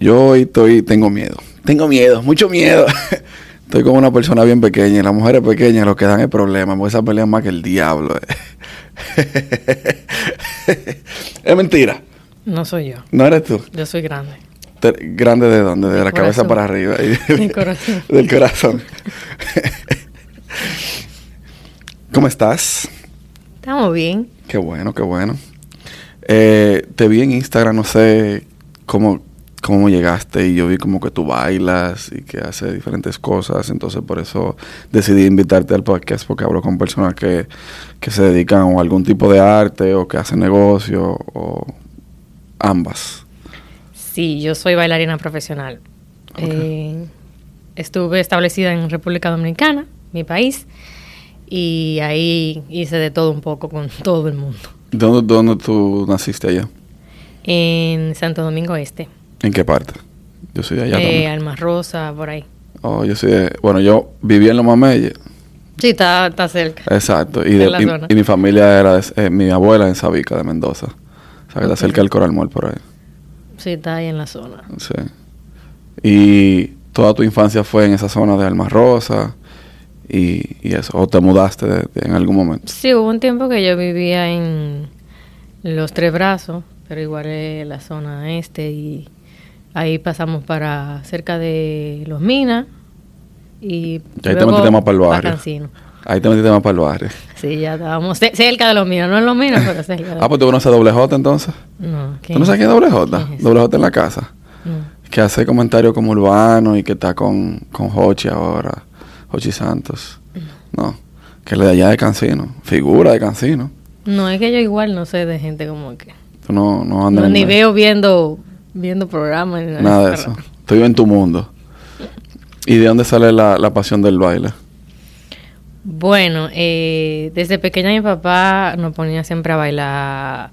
Yo hoy estoy, tengo miedo. Tengo miedo, mucho miedo. estoy como una persona bien pequeña y las mujeres pequeñas lo que dan es problema, porque esa pelea más que el diablo. eh. es mentira. No soy yo. ¿No eres tú? Yo soy grande. Te- ¿Grande de dónde? De Del la cabeza para arriba. Del corazón. Del corazón. ¿Cómo estás? Estamos bien. Qué bueno, qué bueno. Eh, te vi en Instagram, no sé cómo, cómo llegaste y yo vi como que tú bailas y que haces diferentes cosas, entonces por eso decidí invitarte al podcast porque hablo con personas que, que se dedican a algún tipo de arte o que hacen negocio o ambas. Sí, yo soy bailarina profesional. Eh, estuve establecida en República Dominicana, mi país, y ahí hice de todo un poco con todo el mundo. ¿Dónde, dónde tú naciste allá? En Santo Domingo Este, ¿En qué parte? Yo soy de allá eh, también. Alma Rosa, por ahí. Oh, yo soy de, bueno, yo viví en Los Mameyes, Sí, está, está cerca. exacto, y, De y- y mi familia era, de- eh, mi abuela en Sabica, de Mendoza, o sea, que está cerca del Coral Mall por ahí. Sí, está ahí en la zona. Sí. Y toda tu infancia fue en esa zona de Alma Rosa y, y eso, o te mudaste de- en algún momento. Sí, hubo un tiempo que yo vivía en Los Tres Brazos, pero igual es la zona este y ahí pasamos para cerca de Los Minas y ahí te metiste más para el barrio. Ahí te metiste más para el barrio. Sí, ya estábamos ce- cerca de Los Minas, no en Los Minas, pero cerca. de- Ah, pues tú conoces a Doble J entonces. no, ¿Tú no sabes quién es Doble J? Doble J en la casa. No. Que hace comentarios como urbano y que está con, con Hochi ahora. Hochi Santos. No. Que le de allá de Cancino. Figura de Cancino. No, es que yo igual no sé de gente como que Tú no, no andas no, ni veo viendo viendo programas nada de eso. Estoy en tu mundo. ¿Y de dónde sale la, la pasión del baile? Bueno, eh, desde pequeña mi papá nos ponía siempre a bailar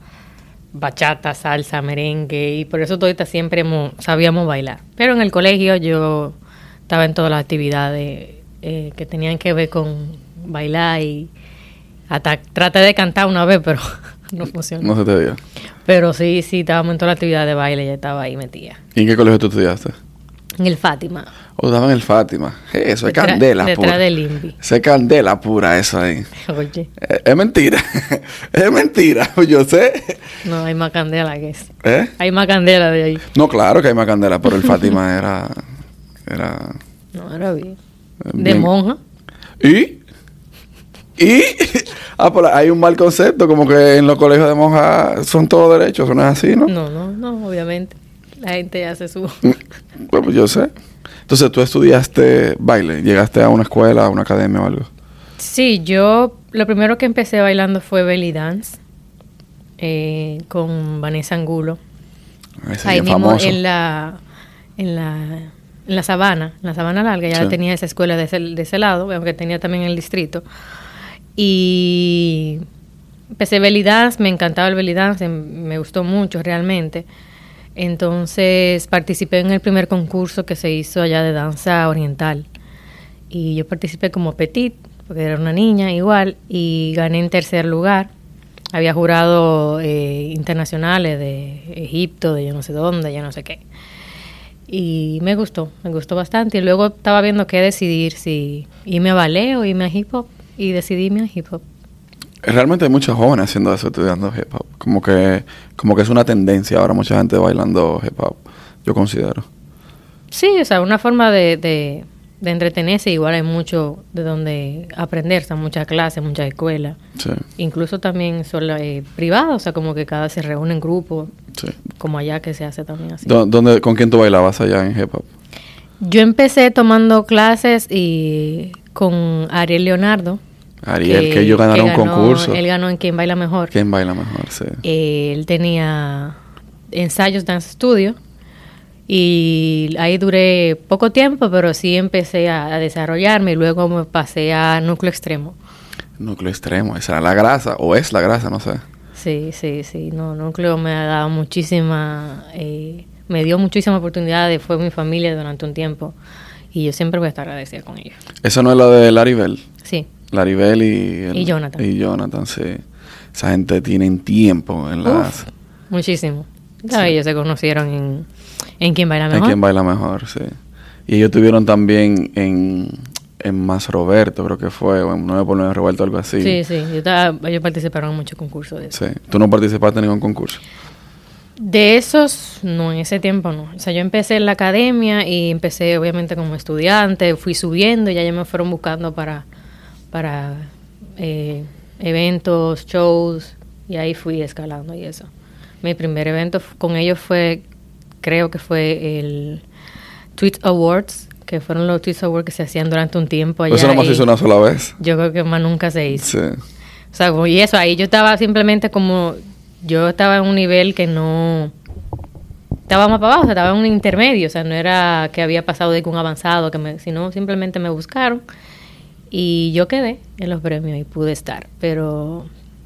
bachata, salsa, merengue y por eso todita siempre hemos- sabíamos bailar. Pero en el colegio yo estaba en todas las actividades eh, que tenían que ver con bailar y hasta traté de cantar una vez, pero no funcionó. No se te diga. Pero sí, sí, estábamos en todas las actividades de baile, ya estaba ahí metida. ¿Y en qué colegio tú estudiaste? En el Fátima. O estaba en el Fátima. Eso es detrás- candela Detrás pura. del INVI. Eso es candela pura eso ahí. Oye, Eh, Es mentira. es mentira. Yo sé. no hay más candela que eso. ¿Eh? Hay más candela de ahí. No, claro que hay más candela, pero el Fátima era... Era... No, era bien. eh, De bien- monja. ¿Y? ¿Y? ah, pues hay un mal concepto, como que en los colegios de monjas son todos derechos, ¿eso no es así, no? No, no, no, obviamente. La gente hace su... Mm, Bueno, yo sé. Entonces, tú estudiaste baile, llegaste a una escuela, a una academia o algo. Sí, yo lo primero que empecé bailando fue belly dance eh, con Vanessa Angulo. Ese Ahí mismo famoso. en la, en la en la sabana, en la sabana larga, ya Sí. tenía esa escuela de ese, de ese lado, aunque tenía también el distrito. Y empecé belly dance, me encantaba el belly dance, me gustó mucho realmente. Entonces participé en el primer concurso que se hizo allá de danza oriental. Y yo participé como petit, porque era una niña igual, y gané en tercer lugar. Había jurado eh, internacionales de Egipto, de yo no sé dónde, ya no sé qué. Y me gustó, me gustó bastante. Y luego estaba viendo qué decidir, si irme a ballet o irme a hip hop. Y decidí irme a hip hop. Realmente hay muchos jóvenes haciendo eso, estudiando hip hop. Como que, como que es una tendencia ahora, mucha gente bailando hip hop, yo considero. Sí, o sea, una forma de, de, de entretenerse. Igual hay mucho de donde aprender, o sea, muchas clases, muchas escuelas. Sí, Incluso también son eh, privadas, o sea, como que cada se reúne en grupo, sí. como allá que se hace también así. ¿Dó- ¿Dónde, ¿Con quién tú bailabas allá en hip hop? Yo empecé tomando clases y con Ariel Leonardo. Ariel, que, ellos ganaron un ganó- concurso. Él ganó en Quien Baila Mejor. ¿Quién baila mejor? Sí. Eh, él tenía ensayos Dance Studio y ahí duré poco tiempo, pero sí empecé a, a desarrollarme y luego me pasé a Núcleo Extremo. Núcleo extremo, esa era la grasa, o es la grasa, no sé. Sí, sí, sí. No, Núcleo me ha dado muchísima, eh, me dio muchísimas oportunidades, fue mi familia durante un tiempo y yo siempre voy a estar agradecida con ellos. Eso no es lo de Laribel. Sí, Laribel y, el- Y Jonathan. Y Jonathan, sí. Esa gente tiene tiempo en las... Uf, muchísimo. Claro, Ellos se conocieron en, En quien baila En mejor. quien baila mejor, sí. Y ellos tuvieron también en, en Más Roberto, creo que fue, o en 9 por 9 Roberto, algo así. Sí, sí. Yo estaba- ellos participaron en muchos concursos de eso. Sí. ¿Tú no participaste en ningún concurso? De esos, no, en ese tiempo no. O sea, yo empecé en la academia y empecé obviamente como estudiante, fui subiendo y ya, ya me fueron buscando para, para eh, eventos, shows y ahí fui escalando y eso. Mi primer evento con ellos fue, creo que fue el Tweet Awards, que fueron los Tweet Awards que se hacían durante un tiempo allá. Eso nomás se hizo una sola vez. Yo creo que más nunca se hizo. Sí. O sea, y eso, ahí yo estaba simplemente como, yo estaba en un nivel que no, estaba más para abajo, o sea, estaba en un intermedio, o sea, no era que había pasado de un avanzado, que me, sino simplemente me buscaron y yo quedé en los premios y pude estar, pero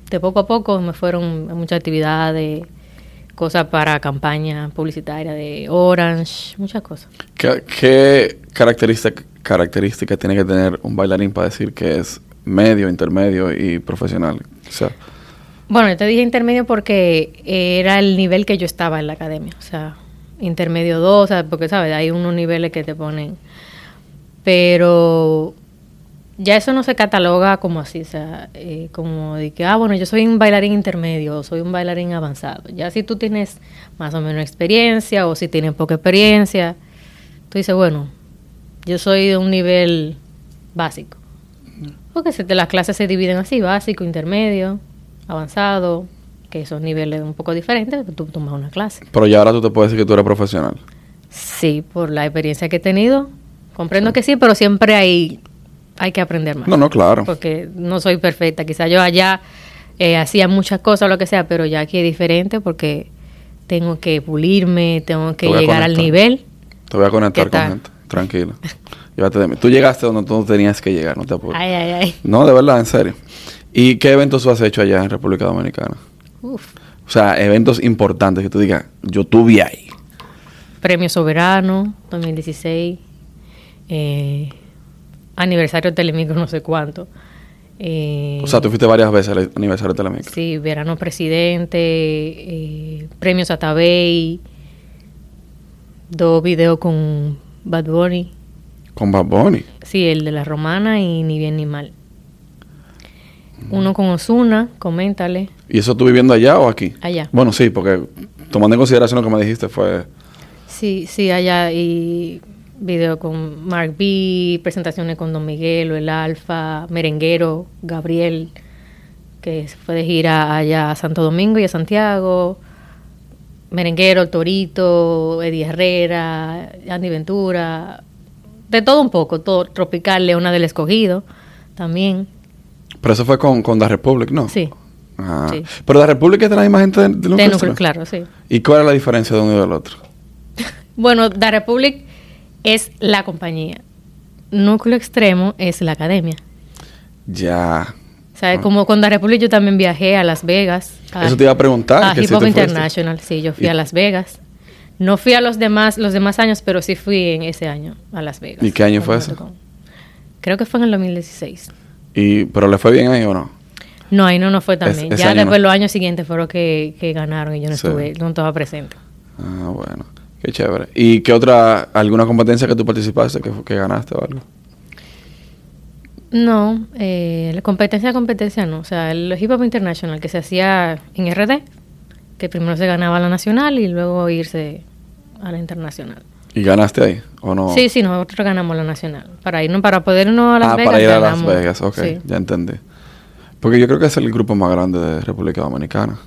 de poco a poco me fueron muchas actividades, cosas para campaña publicitaria de Orange, muchas cosas. ¿Qué, qué característica, característica tiene que tener un bailarín para decir que es medio, intermedio y profesional? O sea, Bueno, yo te dije intermedio porque era el nivel que yo estaba en la academia. O sea, intermedio 2, o sea, porque, ¿sabes? Hay unos niveles que te ponen. Pero ya eso no se cataloga como así, o sea, eh, como de que, ah, bueno, yo soy un bailarín intermedio o soy un bailarín avanzado. Ya si tú tienes más o menos experiencia o si tienes poca experiencia, tú dices, bueno, yo soy de un nivel básico. Porque se- las clases se dividen así, básico, intermedio, avanzado, que son niveles un poco diferentes, tú tomas una clase. pero ya ahora tú te puedes decir que tú eres profesional. Sí, por la experiencia que he tenido, comprendo que sí, pero siempre hay, hay que aprender más. No, no, claro. Porque no soy perfecta. Quizá yo allá eh, hacía muchas cosas o lo que sea, pero ya aquí es diferente porque tengo que pulirme, tengo que Te llegar al nivel. Te voy a conectar ¿Qué con gente. Tranquilo. Llévate de mí. Tú llegaste donde tú tenías que llegar, no te apures. Ay, ay, ay. No, de verdad, en serio. ¿Y qué eventos tú has hecho allá en República Dominicana? Uf. O sea, eventos importantes que tú digas, yo tuve ahí. Premio Soberano 2016. eh, aniversario Telemicro no sé cuánto. eh, O sea, tú fuiste varias veces al aniversario de Telemicro. Sí, Verano Presidente, eh, Premios Atabey, dos videos con Bad Bunny. Con Bad Bunny. Sí, el de la romana y Ni Bien Ni Mal. Uno con Osuna, coméntale, ¿Y eso tú viviendo allá o aquí? allá. Bueno, sí, porque tomando en consideración lo que me dijiste fue... Sí, sí, allá y video con Mark B, presentaciones con Don Miguelo, el Alfa, Merenguero, Gabriel, que se fue de gira allá a Santo Domingo y a Santiago. Merenguero, el Torito, Eddie Herrera, Andy Ventura, de todo un poco, todo tropical, Leona del Escogido, también. Pero eso fue con, con The Republic, ¿no? Sí. Ah. Sí. Pero The Republic es de la misma gente de, de De Núcleo núcleo, Extremo. claro, sí. ¿Y cuál es la diferencia de uno y del otro? Bueno, The Republic es la compañía. Núcleo Extremo es la academia. Ya. O sea, como con The Republic yo también viajé a Las Vegas. A, Ah. Eso te iba a preguntar, A Hip Hop. International, sí, yo fui Y- a Las Vegas. No fui a los demás, los demás años, pero sí fui en ese año a Las Vegas. ¿Y qué año fue eso? Creo que fue en el 2016. Y, ¿Pero le fue bien ahí o no? No, ahí no, no fue también. ese ya después no. los años siguientes fueron que, que ganaron y yo no Sí. estuve, no estaba presente. Ah, bueno. Qué chévere. ¿Y qué otra, alguna competencia que tú participaste que, que ganaste o algo? No, eh, la competencia, competencia no. O sea, el Hip Hop International que se hacía en RD, que primero se ganaba la nacional y luego irse a la internacional. ¿Y ganaste ahí o no? Sí, sí, nosotros ganamos la nacional. Para irnos, para poder irnos a Las ah, Vegas. para ir a Las. Vegas, ok, Sí. ya entendí. Porque yo creo que es el grupo más grande de República Dominicana.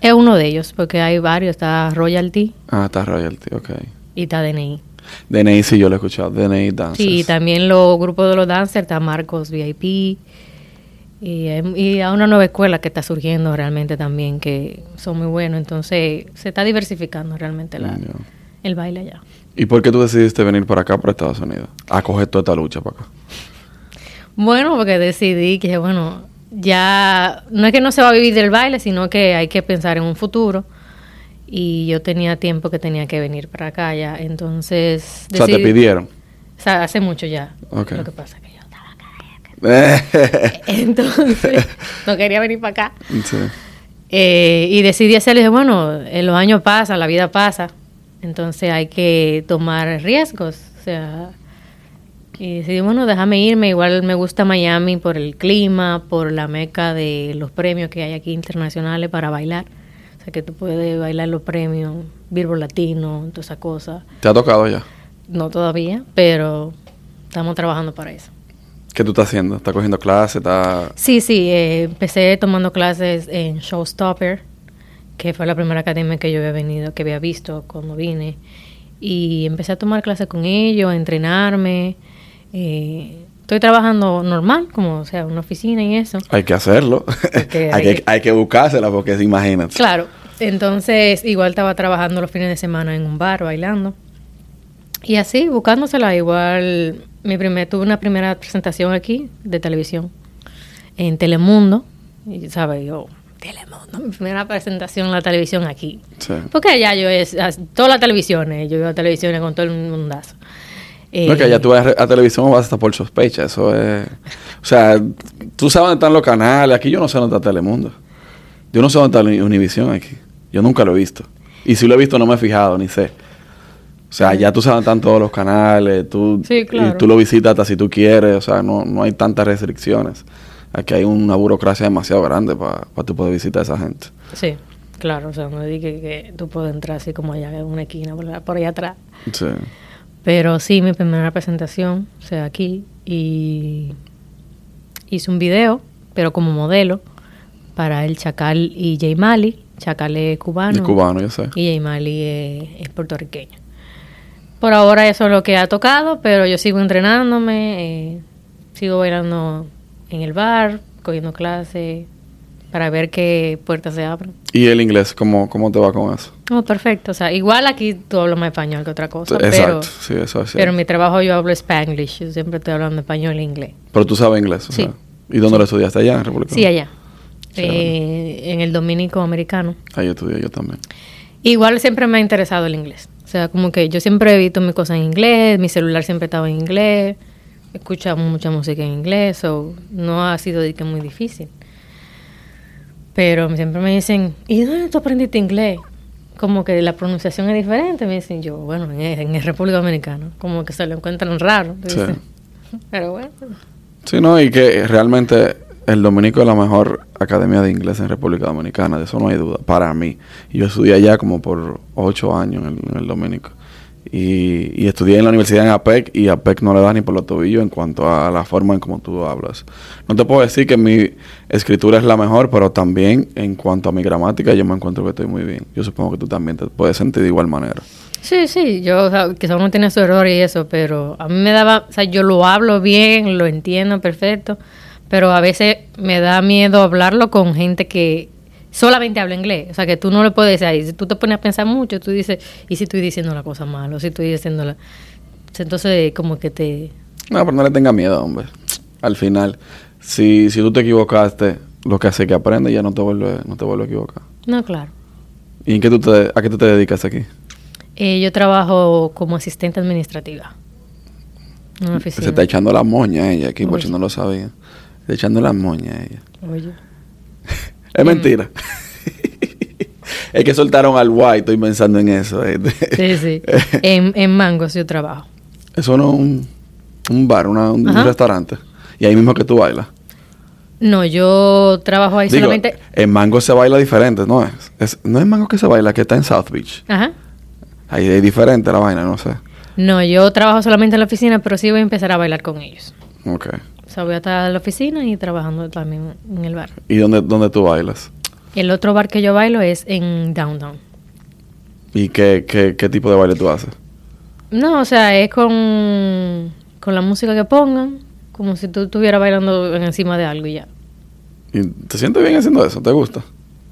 Es uno de ellos, porque hay varios. Está Royalty Ah, está Royalty, ok. y está DNI. DNI sí yo lo he escuchado, DNI Dancers. Sí, también los grupos de los dancers, está Marcos VIP. Y, hay- y a una nueva escuela que está surgiendo realmente también, que son muy buenos. Entonces, se está diversificando realmente la, Ya. El baile allá. ¿Y por qué tú decidiste venir para acá, para Estados Unidos? A coger toda esta lucha para acá. Bueno, porque decidí que, bueno, ya no es que no se va a vivir del baile, sino que hay que pensar en un futuro. Y yo tenía tiempo que tenía que venir para acá ya. Entonces, O sea, te pidieron. O sea, hace mucho ya. Lo que pasa es que yo estaba acá. Entonces, no quería venir para acá. sí. Eh, y decidí hacerlo. y dije, bueno, en los años pasan, la vida pasa. Entonces hay que tomar riesgos. O sea, y decidí, bueno, déjame irme. Igual me gusta Miami por el clima, por la meca de los premios que hay aquí internacionales para bailar. O sea, que tú puedes bailar los premios, Billboard Latino, todas esas cosas. ¿Te ha tocado ya? No todavía, pero estamos trabajando para eso. ¿Qué tú estás haciendo? ¿Estás cogiendo clases? ¿Estás... Sí, sí, eh, empecé tomando clases en Showstopper, que fue la primera academia que yo había venido, que había visto cuando vine. Y empecé a tomar clases con ellos, a entrenarme. Eh, estoy trabajando normal, como o sea, una oficina y eso. Hay que hacerlo. Hay, hay que, hay que buscársela porque imagínate. Claro, entonces igual estaba trabajando los fines de semana en un bar, bailando. Y así, buscándosela, igual mi primer, tuve una primera presentación aquí de televisión en Telemundo. Y, ¿sabes? Yo, Telemundo, mi primera presentación en la televisión aquí. Sí. Porque allá yo es, as- todas las televisiones, yo iba a televisiones con todo el mundazo. No es que Eh, ya tú vas a televisión o vas hasta por sospecha. Eso es... O sea, tú sabes dónde están los canales. Aquí yo no sé dónde está Telemundo. Yo no sé dónde está Univisión aquí. Yo nunca lo he visto. Y si lo he visto no me he fijado, ni sé. O sea, ya tú sabes dónde están todos los canales. Tú, Sí, claro. Y tú lo visitas hasta si tú quieres. O sea, no, no hay tantas restricciones. Aquí hay una burocracia demasiado grande para tú poder visitar a esa gente. Sí, claro, o sea, no dije que tú puedes entrar así como allá en una esquina, por, allá atrás. Sí. Pero sí, mi primera presentación, o sea, aquí, y hice un video, pero como modelo, para el Chacal y Jay Mali. Chacal es cubano. De cubano, yo sé. Y Jay Mali es, es puertorriqueño. Por ahora eso es lo que ha tocado, pero yo sigo entrenándome, eh, sigo bailando en el bar, cogiendo clases, para ver qué puertas se abren. ¿Y el inglés? ¿Cómo, cómo te va con eso? Oh, perfecto. O sea, igual aquí tú hablas más español que otra cosa. Pero, Exacto. Sí, eso es pero en mi trabajo yo hablo spanglish. Yo siempre estoy hablando español e inglés. Pero tú sabes inglés, o Sí. sea. ¿Y dónde lo estudiaste? ¿Allá en República Sí, allá. Eh, en el dominico americano. Ahí estudié yo también. Igual siempre me ha interesado el inglés. O sea, como que yo siempre he visto mis cosas en inglés, mi celular siempre estaba en inglés, escuchaba mucha música en inglés, so no ha sido de que muy difícil. Pero siempre me dicen, ¿y dónde tú aprendiste inglés? Como que la pronunciación es diferente. Me dicen yo, bueno, en, en el República Dominicana. Como que se lo encuentran raro. Sí. Pero bueno, Sí, no, y que realmente el dominico es la mejor academia de inglés en República Dominicana, de eso no hay duda, para mí. Yo estudié allá como por ocho años en en el dominico. Y, y estudié en la universidad en APEC y APEC no le da ni por los tobillos en cuanto a la forma en cómo tú hablas. No te puedo decir que mi escritura es la mejor, pero también en cuanto a mi gramática yo me encuentro que estoy muy bien. Yo supongo que tú también te puedes sentir de igual manera. Sí, sí, yo, o sea, quizá uno tiene su error y eso, pero a mí me daba, o sea, yo lo hablo bien, lo entiendo perfecto, pero a veces me da miedo hablarlo con gente que solamente habla inglés, o sea, que tú no le puedes decir, ahí, si tú te pones a pensar mucho, tú dices, ¿y si estoy diciendo la cosa mal? O si estoy diciendo la... Entonces, como que te... No, pero no le tenga miedo, hombre. Al final, si, si tú te equivocaste, lo que hace es que aprende y ya no te vuelve, no te vuelve a equivocar. No, claro. ¿Y en qué tú te, a qué tú te dedicas aquí? Eh, yo trabajo como asistente administrativa. En una oficina. Se está echando la moña ella aquí, por Oye. si no lo sabía. Está echando la moña ella. Oye. Es mentira. es que soltaron al white, estoy pensando en eso. eh. Sí, sí. en, en Mangos yo trabajo. Eso no es un, un bar, una- un, restaurante. Y ahí mismo que tú bailas. No, yo trabajo ahí Digo, solamente... en Mango se baila diferente, ¿no es? es? No es Mango que se baila, que está en South Beach. Ajá. Ahí es diferente la vaina, no sé. No, yo trabajo solamente en la oficina, pero sí voy a empezar a bailar con ellos. Ok. O sea, voy a estar en la oficina y trabajando también en el bar. ¿Y dónde, dónde tú bailas? El otro bar que yo bailo es en Downtown. ¿Y qué, qué, qué tipo de baile tú haces? No, o sea, es con, con la música que pongan, como si tú estuvieras bailando en encima de algo y ya. ¿Y ¿Te sientes bien haciendo eso? ¿Te gusta?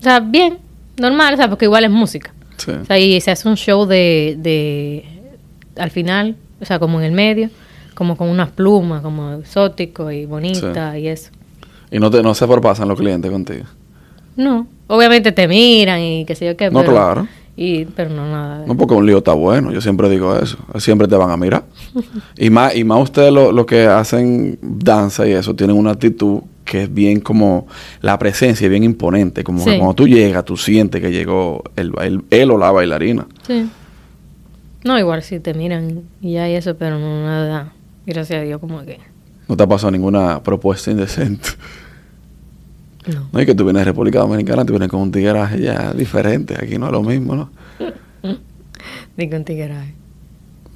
O sea, bien, normal, o sea, porque igual es música. Sí. O sea, y se hace un show de, de al final, o sea, como en el medio, como con unas plumas, como exótico y bonita y eso. ¿Y no, te, no se propasan los clientes contigo? No, obviamente te miran y qué sé yo qué. No, pero- claro. Y, pero no nada. No, porque un lío está bueno. Yo siempre digo eso. Siempre te van a mirar. y más y más ustedes lo, lo que hacen danza y eso, tienen una actitud que es bien como... La presencia es bien imponente. Como que Sí. cuando tú llegas, tú sientes que llegó el, el- él o la bailarina. Sí. No, igual si te miran y ya y eso, pero no nada, gracias a Dios, como que... ¿No te ha pasado ninguna propuesta indecente? No. No, y que tú vienes de República Dominicana, tú vienes con un tigueraje ya diferente. Aquí no es lo mismo, ¿no? Ni con tigueraje.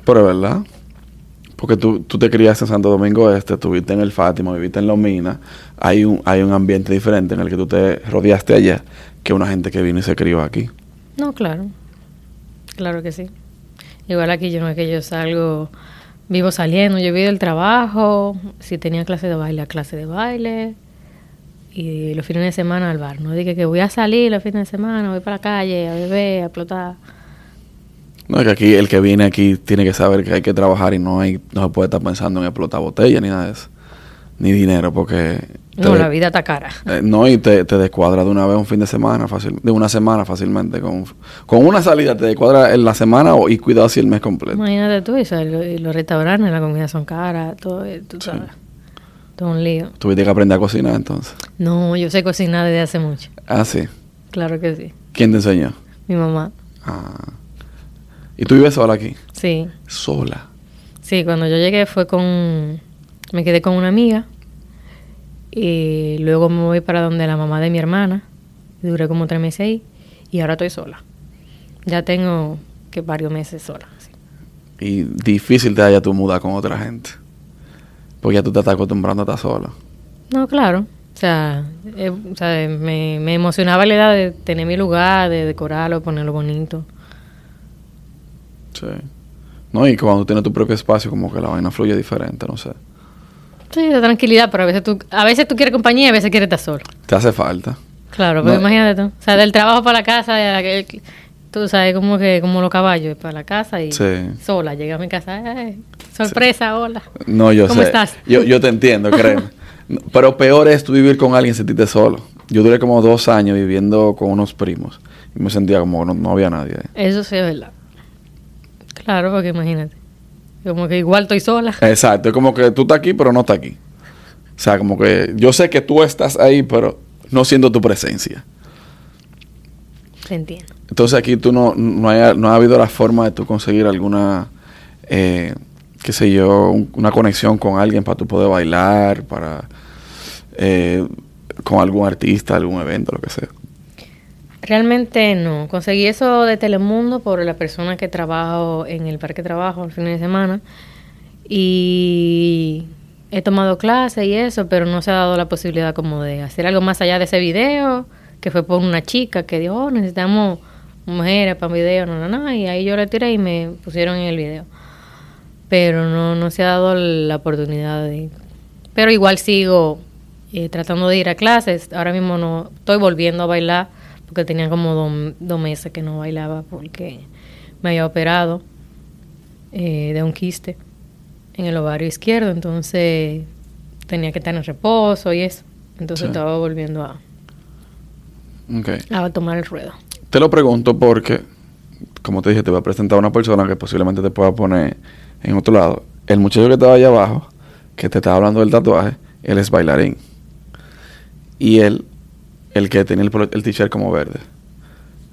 Pero es verdad. Porque tú, tú te criaste en Santo Domingo Este, estuviste en el Fátima, viviste en Los Minas. Hay un, hay un ambiente diferente en el que tú te rodeaste allá que una gente que vino y se crió aquí. No, claro. Claro que sí. Igual aquí yo no es que yo salgo, vivo saliendo, yo vivo del trabajo, si tenía clase de baile, a clase de baile, y los fines de semana al bar. No dije que voy a salir los fines de semana, voy para la calle a beber, a explotar. No, es que aquí el que viene aquí tiene que saber que hay que trabajar y no hay no se puede estar pensando en explotar botella ni nada de eso. Ni dinero, porque... No, la vida está cara. eh, no, y te, te descuadra de una vez un fin de semana, fácil, de una semana fácilmente. Con, con una salida te descuadra en la semana o, y cuidado si el mes completo. Imagínate tú, y, los restaurantes, la comida son caras, todo, eh, tú Sí. sabes. Todo un lío. Tuviste que aprender a cocinar entonces. No, yo sé cocinar desde hace mucho. Ah, sí. Claro que sí. ¿Quién te enseñó? Mi mamá. Ah. ¿Y tú vives sola aquí? Sí. Sola. Sí, cuando yo llegué fue con... Me quedé con una amiga y luego me voy para donde la mamá de mi hermana. Duré como tres meses ahí y ahora estoy sola. Ya tengo que varios meses sola. Y difícil te haya tu mudar con otra gente. Porque ya tú te estás acostumbrando a estar sola. No, claro. O sea, eh, o sea, me, me emocionaba la idea de tener mi lugar, de decorarlo, ponerlo bonito. Sí. No, y cuando tienes tu propio espacio, como que la vaina fluye diferente, no sé. Sí, de tranquilidad, pero a veces tú, a veces tú quieres compañía y a veces quieres estar solo. Te hace falta. Claro, pero No. imagínate tú. O sea, del trabajo para la casa, la que- tú sabes, como que como los caballos, para la casa y Sí. sola. Llegué a mi casa, "Ay, sorpresa, hola. No, yo ¿Cómo sé. estás? Yo, yo te entiendo, créeme. Pero peor es tú vivir con alguien y sentirte solo. Yo duré como dos años viviendo con unos primos. Y me sentía como no, no había nadie ahí. Eso sí es verdad. Claro, porque imagínate. Como que igual estoy sola. Exacto, es como que tú estás aquí, pero no estás aquí. O sea, como que yo sé que tú estás ahí, pero no siento tu presencia. Entiendo. Entonces aquí tú no, no, hay- no ha habido la forma de tú conseguir alguna, eh, qué sé yo, un- una conexión con alguien para tú poder bailar, para eh, con algún artista, algún evento, lo que sea. Realmente no. Conseguí eso de Telemundo por la persona que trabajo en el parque trabajo el fin de semana. Y he tomado clases y eso, pero no se ha dado la posibilidad como de hacer algo más allá de ese video, que fue por una chica que dijo, oh, necesitamos mujeres para un video, no, no, no. Y ahí yo le tiré y me pusieron en el video. Pero no, no se ha dado la oportunidad de... Pero igual sigo eh, tratando de ir a clases. Ahora mismo no estoy volviendo a bailar porque tenía como dos, dos meses que no bailaba porque me había operado eh, de un quiste en el ovario izquierdo, entonces tenía que estar en reposo y eso. Entonces Sí. estaba volviendo a, a tomar el ruedo. Te lo pregunto porque, como te dije, te voy a presentar a una persona que posiblemente te pueda poner en otro lado. El muchacho que estaba allá abajo, que te estaba hablando del tatuaje, él es bailarín. Y él, el que tenía el, t-shirt como verde,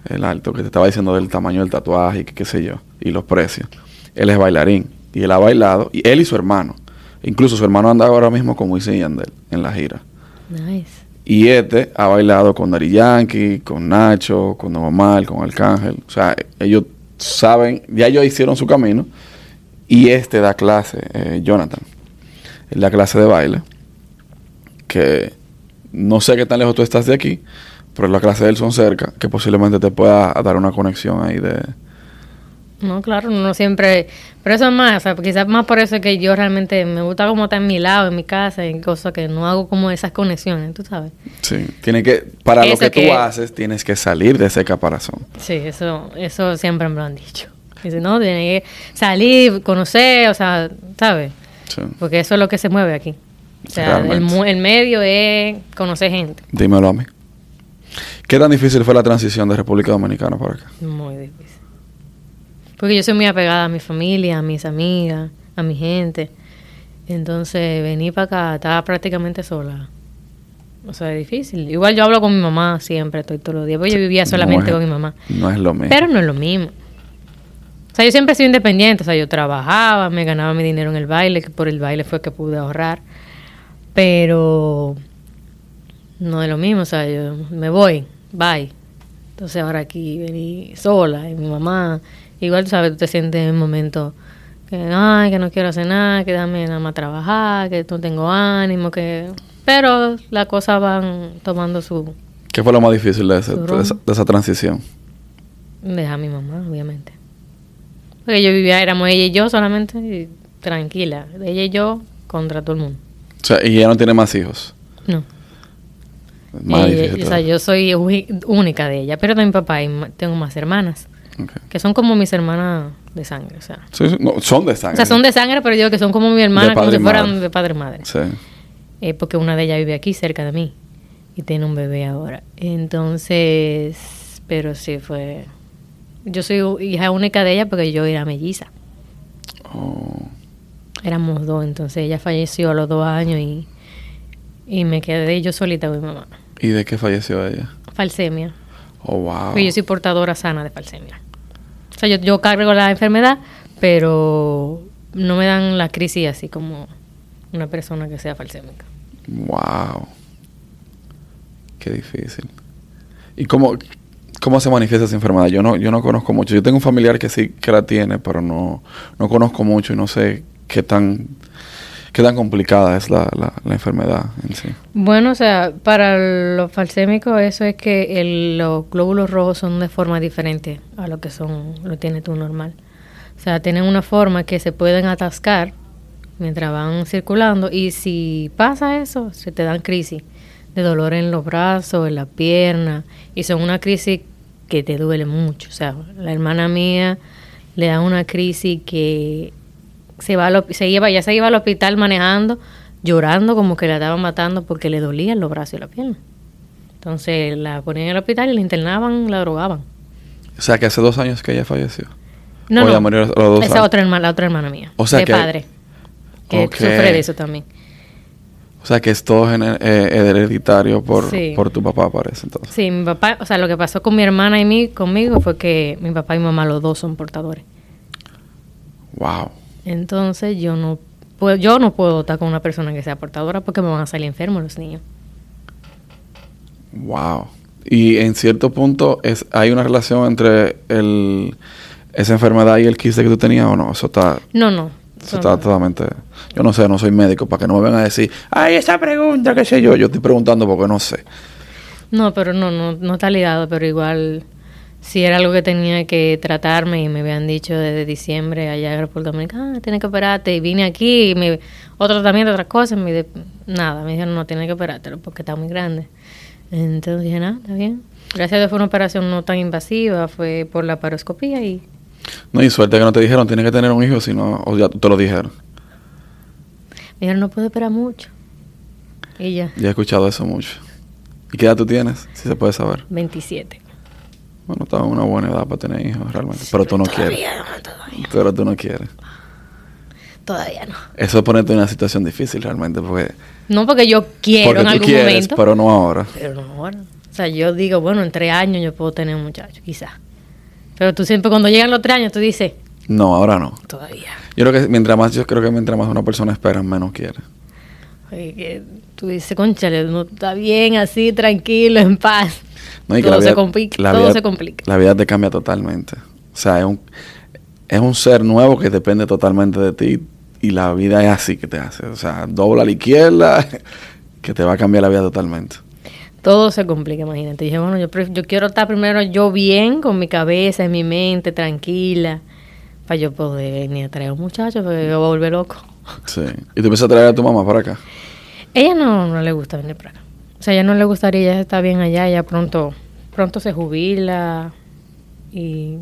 el alto, que te estaba diciendo del tamaño del tatuaje y qué sé yo, y los precios. Él es bailarín. Y él ha bailado, y él y su hermano. Incluso su hermano anda ahora mismo con Wisin y Yandel en la gira. Nice. Y este ha bailado con Dari Yankee, con Nacho, con Omar, con Arcángel. O sea, ellos saben, ya ellos hicieron su camino. Y este da clase, eh, Jonathan. Él da clase de baile. Que no sé qué tan lejos tú estás de aquí, pero las clases de él son cerca, que posiblemente te pueda dar una conexión ahí de... No, claro, no siempre, pero eso es más, o sea, quizás más por eso es que yo realmente me gusta como estar en mi lado, en mi casa, en cosas que no hago como esas conexiones, tú sabes. Sí, tiene que, para lo Eso que tú que- haces, tienes que salir de ese caparazón. Sí, eso, eso siempre me lo han dicho. Dice, no, tienes que salir, conocer, o sea, ¿sabes? Sí. Porque eso es lo que se mueve aquí. O sea, el, el medio es conocer gente. Dímelo a mí. ¿Qué tan difícil fue la transición de República Dominicana para acá? Muy difícil. Porque yo soy muy apegada a mi familia, a mis amigas, a mi gente. Entonces, venir para acá, estaba prácticamente sola. O sea, es difícil. Igual yo hablo con mi mamá siempre, estoy todos los días. Porque yo vivía solamente No es- con mi mamá. No es lo mismo. Pero no es lo mismo. O sea, yo siempre he sido independiente, o sea, yo trabajaba, me ganaba mi dinero en el baile, que por el baile fue que pude ahorrar, pero no es lo mismo, o sea, yo me voy, bye. Entonces ahora aquí vení sola y mi mamá, igual tú sabes, tú te sientes en un momento que, ay, que no quiero hacer nada, que dame nada más trabajar, que no tengo ánimo, que... Pero las cosas van tomando su... ¿Qué fue lo más difícil de, ese- Su de esa, de esa transición? Deja a mi mamá, obviamente. Porque yo vivía, éramos ella y yo solamente, y tranquila. Ella y yo contra todo el mundo. O sea, y ella no tiene más hijos. No. Más Ella- difícil o sea, yo soy única de ella, pero de mi papá y tengo más hermanas, que son como mis hermanas de sangre. O sea, Sí, sí, no, son de sangre. o sea son de sangre, pero digo que son como mi hermana, como si fueran madre. de padre y madre. Sí. Eh, porque una de ellas vive aquí cerca de mí y tiene un bebé ahora. Entonces, pero sí fue. Yo soy hija única de ella porque yo era melliza. Oh. Éramos dos, entonces ella falleció a los dos años y, y me quedé yo solita con mi mamá. ¿Y de qué falleció ella? Falsemia. Oh, wow. Porque yo soy portadora sana de falsemia. O sea, yo, yo cargo la enfermedad, pero no me dan la crisis así como una persona que sea falsémica. Wow. Qué difícil. ¿Y cómo, cómo se manifiesta esa enfermedad? Yo no, yo no conozco mucho. Yo tengo un familiar que sí que la tiene, pero no, no conozco mucho y no sé qué tan, qué tan complicada es la, la, la enfermedad en sí. Bueno, o sea, para los falsémicos eso es que los glóbulos rojos son de forma diferente a lo que son, lo tiene tú normal. O sea, tienen una forma que se pueden atascar mientras van circulando y si pasa eso, se te dan crisis de dolor en los brazos, en la pierna y son una crisis que te duele mucho. O sea, la hermana mía le da una crisis que se va se iba, ya se iba al hospital manejando, llorando como que la estaban matando porque le dolían los brazos y la pierna. Entonces la ponían en el hospital y la internaban, la drogaban. O sea, que hace dos años que ella falleció. No, O no. ella murió a los dos Esa años. otra hermana, la otra hermana mía. O sea de que- padre. Que sufre de eso también. O sea, que es todo eh, hereditario por, Sí. por tu papá, parece entonces. Sí, mi papá, o sea, lo que pasó con mi hermana y mí, conmigo fue que mi papá y mamá los dos son portadores. Wow. Entonces yo no puedo, yo no puedo estar con una persona que sea portadora porque me van a salir enfermos los niños. Wow. Y en cierto punto es hay una relación entre el esa enfermedad y el quiste que tú tenías o no. Eso está No, no. eso está totalmente yo no sé, no soy médico para que no me vengan a decir, "Ay, esa pregunta, qué sé yo." Yo estoy preguntando porque no sé. No, pero no, no, no está ligado, pero igual si era algo que tenía que tratarme y me habían dicho desde diciembre allá en República Dominicana, ah, tienes que operarte y vine aquí y me, otro tratamiento, otras cosas, me de- nada, me dijeron no, tienes que operártelo porque está muy grande. Entonces dije, nada, está bien. Gracias a Dios fue una operación no tan invasiva, fue por la paroscopía y No, y suerte que no te dijeron, tienes que tener un hijo, sino o ya te lo dijeron. me dijeron no puedo esperar mucho. Y ya, Ya he escuchado eso mucho. ¿Y qué edad tú tienes? Si se puede saber. 27. Bueno, estás en una buena edad para tener hijos realmente, pero tú no quieres. Todavía no, todavía, Pero tú no quieres. todavía no. Eso es ponerte en una situación difícil realmente porque No porque yo quiero porque en tú algún quieres, momento. pero no ahora. Pero no ahora. O sea, yo digo, bueno, en tres años yo puedo tener un muchacho, quizás. Pero tú siempre cuando llegan los tres años, tú dices, No, ahora no. todavía. Yo creo que mientras más, yo creo que mientras más una persona espera, menos quiere. Oye, que tú dices, conchale, no está bien así, tranquilo, en paz. No, y todo vida, se complica. la todo vida- se complica. La vida te cambia totalmente. O sea, es un, es un ser nuevo que depende totalmente de ti y la vida es así que te hace. O sea, dobla a la izquierda que te va a cambiar la vida totalmente. Todo se complica, imagínate. Dije, bueno, yo quiero estar primero yo bien, con mi cabeza, en mi mente, tranquila, para yo poder ni atraer a un muchacho, porque yo voy a volver loco. Sí. Y tú empiezas a traer a tu mamá para acá. Ella no, no le gusta venir para acá. O sea, ella no le gustaría, ella está bien allá, ella pronto, pronto se jubila y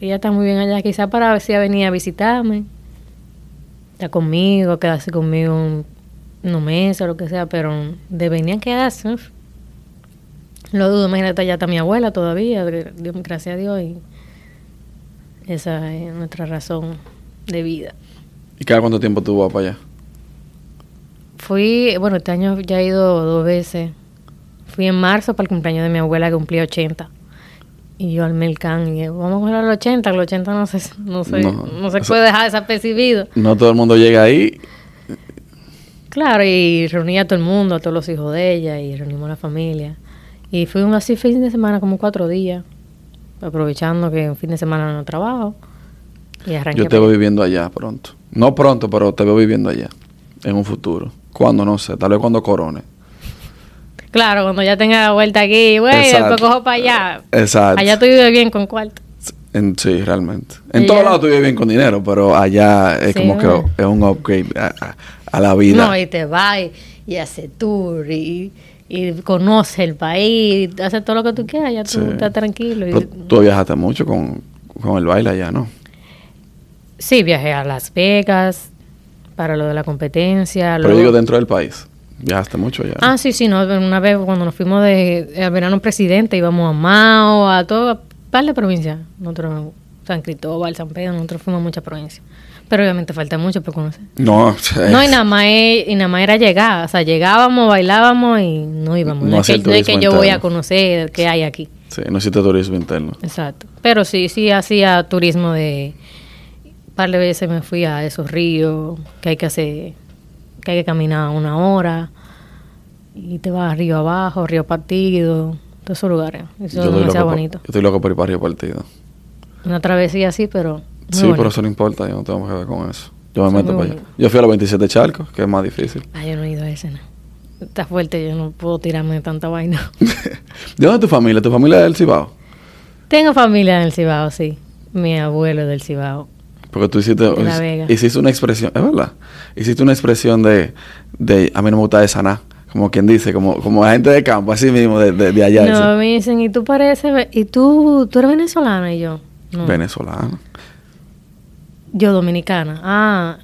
ella está muy bien allá, quizá para ver si ella venía a visitarme, está conmigo, quedarse conmigo un- unos meses o lo que sea, pero de venir a quedarse, lo dudo, imagínate, allá está mi abuela todavía, gracias a Dios, y esa es nuestra razón de vida. ¿Y cada cuánto tiempo tú vas para allá? Fui, bueno, este año ya he ido dos veces. Fui en marzo para el cumpleaños de mi abuela que cumplía 80. Y yo al Melcan, y dije, vamos a coger al 80, al 80 no se, no se, No, no, se sea- puede dejar desapercibido. No todo el mundo llega ahí. Claro, y reuní a todo el mundo, a todos los hijos de ella, y reunimos a la familia. Y fuimos así fin de semana, como cuatro días, aprovechando que un fin de semana no trabajo. Y arranqué. Yo te veo viviendo allá pronto. No pronto, pero te veo viviendo allá. En un futuro. Cuando, no sé. Tal vez cuando corone. Claro, cuando ya tenga la vuelta aquí, güey, después cojo para allá. Exacto. Allá tú vives bien con cuarto. En- sí, realmente. En todos lados tú vives bien con dinero, pero allá es Sí, como que es un upgrade a, a- a la vida. No, y te va y, y hace tour y, y conoce el país, hace todo lo que tú quieras, ya tú Sí. estás tranquilo. y- Pero tú viajaste mucho con, con el baile allá, ¿no? Sí, viajé a Las Vegas para lo de la competencia. Pero digo dentro del país. Viajaste mucho allá. Ah, sí, sí, no, una vez cuando nos fuimos de, al verano presidente, íbamos a Mao, a todo, a par de provincias. Nosotros, San Cristóbal, San Pedro, nosotros fuimos a muchas provincias. Pero obviamente falta mucho por conocer. No, No, y nada más, e- y nada más era llegar. O sea, llegábamos, bailábamos y no íbamos. No No, es que, el no es que turismo yo voy a conocer qué hay aquí. Sí, no hiciste turismo interno. Exacto. Pero sí, sí hacía turismo de... Par de veces me fui a esos ríos que hay que hacer, que hay que caminar una hora. Y te vas río abajo, río partido, todos esos lugares. Eso es demasiado por- bonito. yo estoy loco por ir para Río Partido. Una travesía así, pero... Sí, bonito. pero eso no importa, yo no tengo que ver con eso. Yo me meto para allá. Yo fui a los 27 charcos, que es más difícil. Ah, yo no he ido a ese, no. Está fuerte, yo no puedo tirarme de tanta vaina. ¿De dónde es tu familia? ¿Tu familia es del Cibao? Tengo familia en el Cibao, sí. Mi abuelo es del Cibao. Porque tú hiciste, Vega. hiciste una expresión, es verdad, hiciste una expresión de, de a mí no me gusta de sanar, como quien dice, como, como la gente de campo, así mismo, de, de, de allá. no, ese- me dicen, ¿y tú pareces... ¿Y tú, tú eres venezolana? Y yo, no. Venezolano. Yo dominicana. Ah,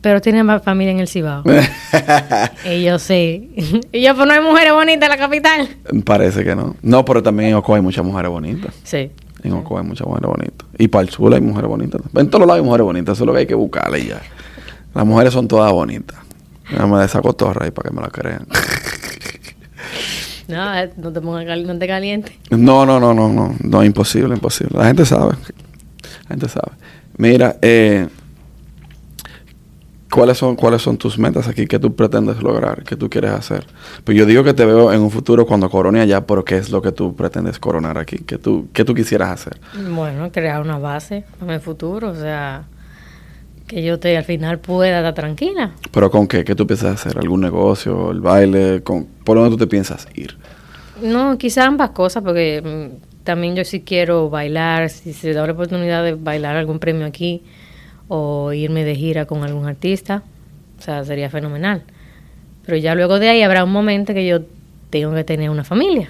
pero tiene más familia en el Cibao. y yo sí. y yo, pues no hay mujeres bonitas en la capital. Parece que no. No, pero también en Ocoa hay muchas mujeres bonitas. Sí. En Ocoa hay muchas mujeres bonitas. Y para el sur hay mujeres bonitas. En todos lados hay mujeres bonitas, eso es lo que hay que buscarle ya. Las mujeres son todas bonitas. Déjame de esa cotorra ahí para que me la crean. No, eh, no te pongas cal- no te caliente. No, no, no, no, no, no, imposible, imposible. La gente sabe, la gente sabe. Mira, eh, ¿cuáles son, cuáles son tus metas aquí que tú pretendes lograr, que tú quieres hacer? Pues yo digo que te veo en un futuro cuando corone allá, pero ¿qué es lo que tú pretendes coronar aquí? ¿Qué tú, qué tú quisieras hacer? Bueno, crear una base para mi futuro. O sea, que yo te al final pueda estar tranquila. ¿Pero con qué? ¿Qué tú piensas hacer? ¿Algún negocio? ¿El baile? Con, ¿Por dónde tú te piensas ir? No, quizá ambas cosas, porque mm, también yo sí quiero bailar, si se da la oportunidad de bailar algún premio aquí o irme de gira con algún artista, o sea, sería fenomenal. Pero ya luego de ahí habrá un momento que yo tengo que tener una familia,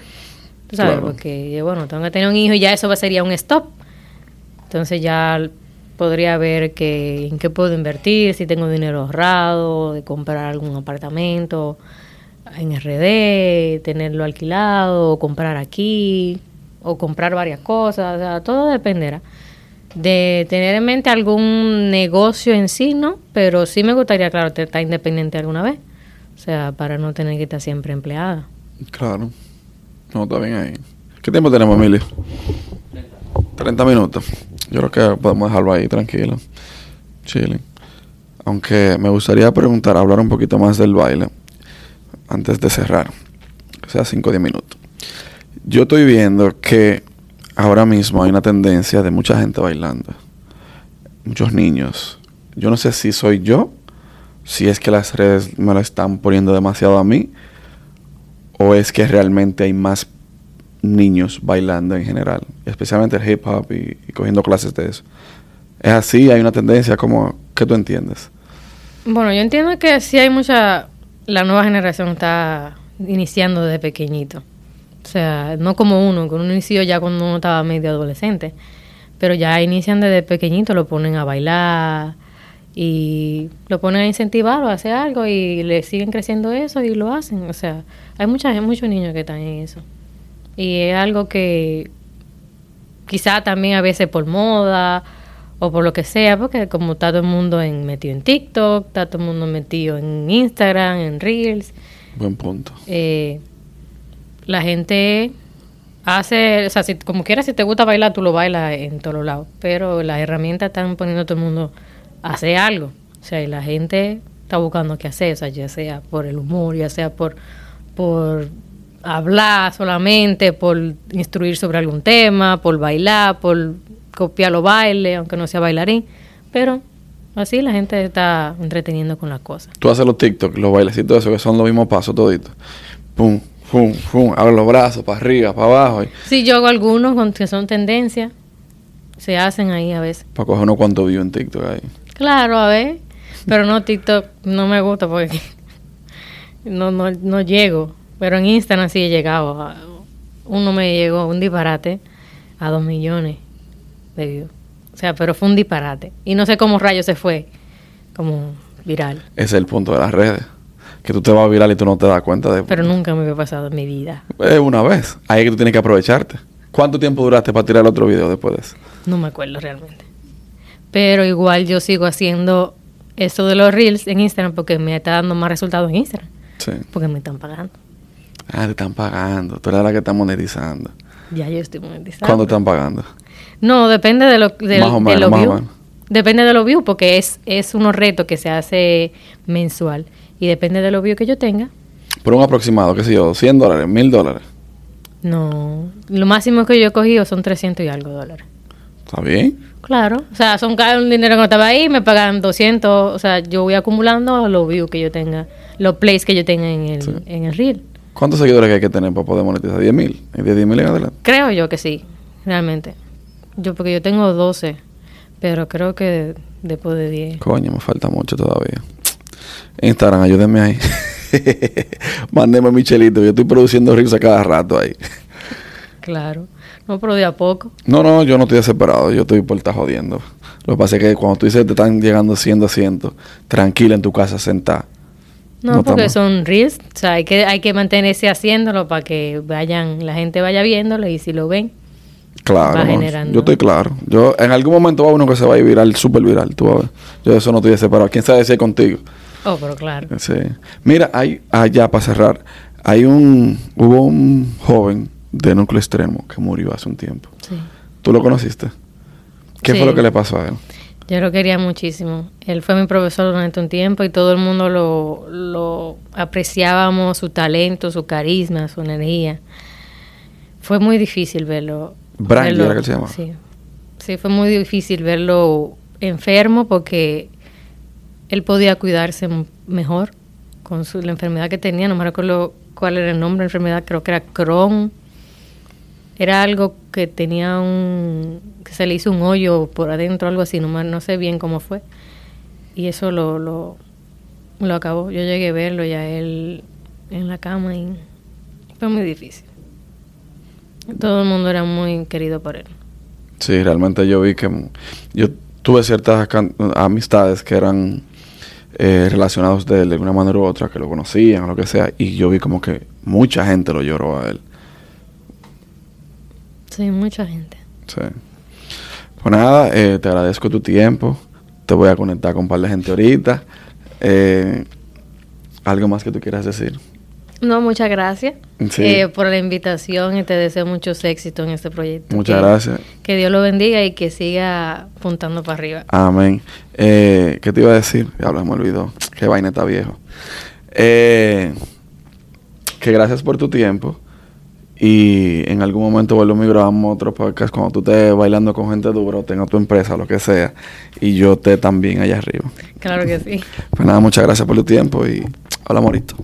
tú sabes, Claro. porque bueno, tengo que tener un hijo y ya eso va- sería un stop. Entonces ya podría ver que, en qué puedo invertir, si tengo dinero ahorrado, de comprar algún apartamento en RD, tenerlo alquilado, o comprar aquí, o comprar varias cosas, o sea, todo dependerá. De tener en mente algún negocio en sí, ¿no? Pero sí me gustaría, claro, estar independiente alguna vez. O sea, para no tener que estar siempre empleada. Claro. No, está bien ahí. ¿Qué tiempo tenemos, Emilio? 30 minutos. Yo creo que podemos dejarlo ahí tranquilo. Chile. Aunque me gustaría preguntar, hablar un poquito más del baile antes de cerrar. O sea, 5 o 10 minutos. Yo estoy viendo que ahora mismo hay una tendencia de mucha gente bailando. Muchos niños. Yo no sé si soy yo, si es que las redes me lo están poniendo demasiado a mí, o es que realmente hay más niños bailando en general, especialmente el hip hop y, cogiendo clases de eso. Es así, hay una tendencia como que tú entiendes. Bueno, yo entiendo que sí hay mucha... La nueva generación está iniciando desde pequeñito. O sea, no como uno, que uno inició ya cuando uno estaba medio adolescente. Pero ya inician desde pequeñito, lo ponen a bailar y lo ponen a incentivar o a hacer algo y le siguen creciendo eso y lo hacen. O sea, hay mucha, hay muchos niños que están en eso. Y es algo que quizá también a veces por moda o por lo que sea, porque como está todo el mundo en, metido en TikTok, está todo el mundo metido en Instagram, en Reels, Buen punto. eh, la gente hace, o sea, si, como quieras, si te gusta bailar, tú lo bailas en todos lados. Pero las herramientas están poniendo a todo el mundo a hacer algo. O sea, y la gente está buscando qué hacer, o sea, ya sea por el humor, ya sea por, por hablar solamente, por instruir sobre algún tema, por bailar, por copiar los bailes, aunque no sea bailarín. Pero así la gente está entreteniendo con las cosas. Tú haces los TikTok, los bailecitos esos que son los mismos pasos toditos. Pum, pum, pum, abre los brazos para arriba, para abajo. Y Sí, yo hago algunos que son tendencias. Se hacen ahí a veces. para coger unos cuantos views en TikTok ahí. Claro, a ver. Pero no, TikTok no me gusta porque no, no, no llego. Pero en Instagram sí he llegado. Uno me llegó, un disparate, a dos millones de views. O sea, pero fue un disparate. Y no sé cómo rayos se fue. Como viral. Ese es el punto de las redes. Que tú te vas a viral y tú no te das cuenta de... Pero nunca me había pasado en mi vida. Eh, una vez. Ahí es que tú tienes que aprovecharte. ¿Cuánto tiempo duraste para tirar el otro video después de eso? No me acuerdo realmente. Pero igual yo sigo haciendo eso de los reels en Instagram porque me está dando más resultados en Instagram. Sí. Porque me están pagando. Ah, te están pagando. Tú eres la que está monetizando. Ya yo estoy monetizando. ¿Cuándo están pagando? No, depende de lo de, Más o de menos, los más o menos. Depende de los views porque es, es unos retos que se hace mensual. Y depende de los views que yo tenga. Por un aproximado, qué sé yo, 100 dólares, 1000 dólares. No, lo máximo que yo he cogido son 300 y algo dólares. ¿Está bien? Claro, o sea, son cada un dinero que no estaba ahí, me pagan 200, o sea, yo voy acumulando los views que yo tenga, los plays que yo tenga en el, Sí. en el reel. ¿Cuántos seguidores hay que tener para poder monetizar? ¿10 mil? ¿Y de 10 mil en adelante? Creo yo que sí, realmente. Yo, porque yo tengo 12, pero creo que después de 10. Coño, me falta mucho todavía. Instagram, ayúdenme ahí. Mándeme mi chelito, yo estoy produciendo reels a cada rato ahí. Claro. No, pero de a poco. No, no, yo no estoy desesperado, yo estoy por estar jodiendo. Lo que pasa es que cuando tú dices te están llegando 100, 200, tranquila en tu casa sentada. No, No porque estamos- son reels, o sea, hay que, hay que mantenerse haciéndolo para que vayan, la gente vaya viéndolo y si lo ven, Claro, no, yo estoy claro. Yo en algún momento va uno que se va a ir viral, súper viral, tú vas a ver. Yo de eso no estoy desesperado. ¿Quién sabe si es contigo? Oh, pero claro. Sí. Mira, hay, allá para cerrar, hay un, hubo un joven de núcleo extremo que murió hace un tiempo. Sí. ¿Tú lo conociste? ¿Qué Sí. fue lo que le pasó a él? Yo lo quería muchísimo. Él fue mi profesor durante un tiempo y todo el mundo lo, lo apreciábamos, su talento, su carisma, su energía. Fue muy difícil verlo. Brandy verlo- era que se llamaba. Sí. sí, fue muy difícil verlo enfermo porque él podía cuidarse mejor con su, la enfermedad que tenía. No me recuerdo cuál era el nombre de la enfermedad, creo que era Crohn. Era algo que tenía un... que se le hizo un hoyo por adentro, algo así, no, no sé bien cómo fue. Y eso lo, lo, lo acabó. Yo llegué a verlo ya él en la cama y fue muy difícil. Todo el mundo era muy querido por él. Sí, realmente yo vi que yo tuve ciertas amistades que eran eh, relacionados de él de una manera u otra, que lo conocían o lo que sea, y yo vi como que mucha gente lo lloró a él. Sí, mucha gente. Sí. Pues nada, eh, te agradezco tu tiempo. Te voy a conectar con un par de gente ahorita. Eh, ¿Algo más que tú quieras decir? No, muchas gracias Sí. eh, por la invitación y te deseo muchos éxitos en este proyecto. Muchas Que- gracias. Que Dios lo bendiga y que siga apuntando para arriba. Amén. Eh, ¿Qué te iba a decir? Ya me olvidó. Qué vaina está viejo. Eh, que gracias por tu tiempo. Y en algún momento volvemos y grabamos otro podcast cuando tú estés bailando con gente dura o tengas tu empresa, lo que sea. Y yo esté también allá arriba. Claro que sí. Pues nada, muchas gracias por tu tiempo y hola, morito.